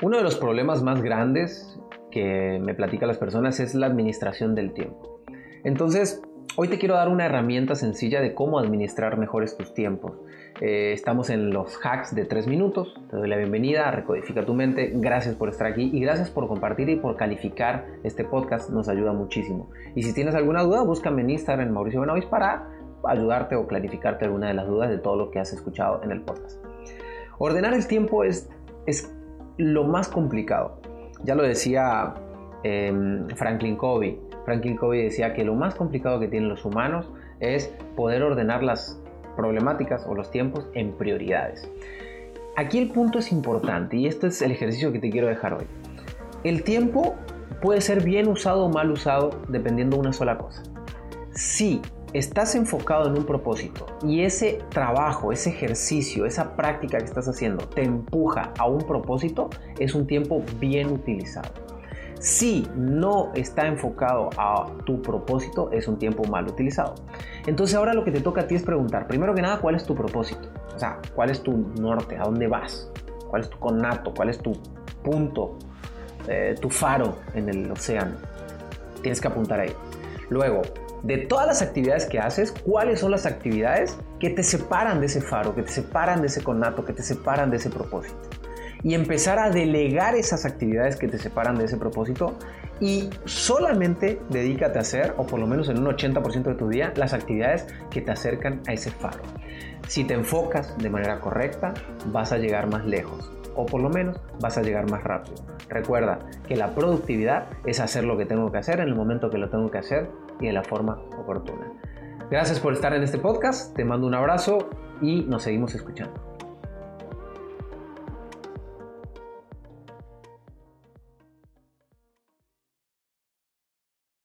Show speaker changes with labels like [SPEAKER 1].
[SPEAKER 1] Uno de los problemas más grandes que me platican las personas es la administración del tiempo. Entonces, hoy te quiero dar una herramienta sencilla de cómo administrar mejores tus tiempos. Eh, estamos en los hacks de 3 minutos. Te doy la bienvenida a Recodifica tu mente. Gracias por estar aquí y gracias por compartir y por calificar este podcast. Nos ayuda muchísimo. Y si tienes alguna duda, búscame en Instagram en Mauricio Benavis para ayudarte o clarificarte alguna de las dudas de todo lo que has escuchado en el podcast. Ordenar el tiempo es lo más complicado. Ya lo decía em, Franklin Covey. Franklin Covey decía que lo más complicado que tienen los humanos es poder ordenar las problemáticas o los tiempos en prioridades. Aquí el punto es importante y este es el ejercicio que te quiero dejar hoy. El tiempo puede ser bien usado o mal usado dependiendo de una sola cosa. Si estás enfocado en un propósito y ese trabajo, ese ejercicio, esa práctica que estás haciendo te empuja a un propósito, es un tiempo bien utilizado. Si no está enfocado a tu propósito, es un tiempo mal utilizado. Entonces ahora lo que te toca a ti es preguntar, primero que nada, ¿cuál es tu propósito? O sea, ¿cuál es tu norte? ¿A dónde vas? ¿Cuál es tu conato? ¿Cuál es tu punto? Eh, tu faro en el océano. Tienes que apuntar ahí. Luego, de todas las actividades que haces, cuáles son las actividades que te separan de ese faro, que te separan de ese conato, que te separan de ese propósito. Y empezar a delegar esas actividades que te separan de ese propósito y solamente dedícate a hacer, o por lo menos en un 80% de tu día, las actividades que te acercan a ese faro. Si te enfocas de manera correcta, vas a llegar más lejos o por lo menos vas a llegar más rápido. Recuerda que la productividad es hacer lo que tengo que hacer en el momento que lo tengo que hacer y de la forma oportuna. Gracias por estar en este podcast, te mando un abrazo y nos seguimos escuchando.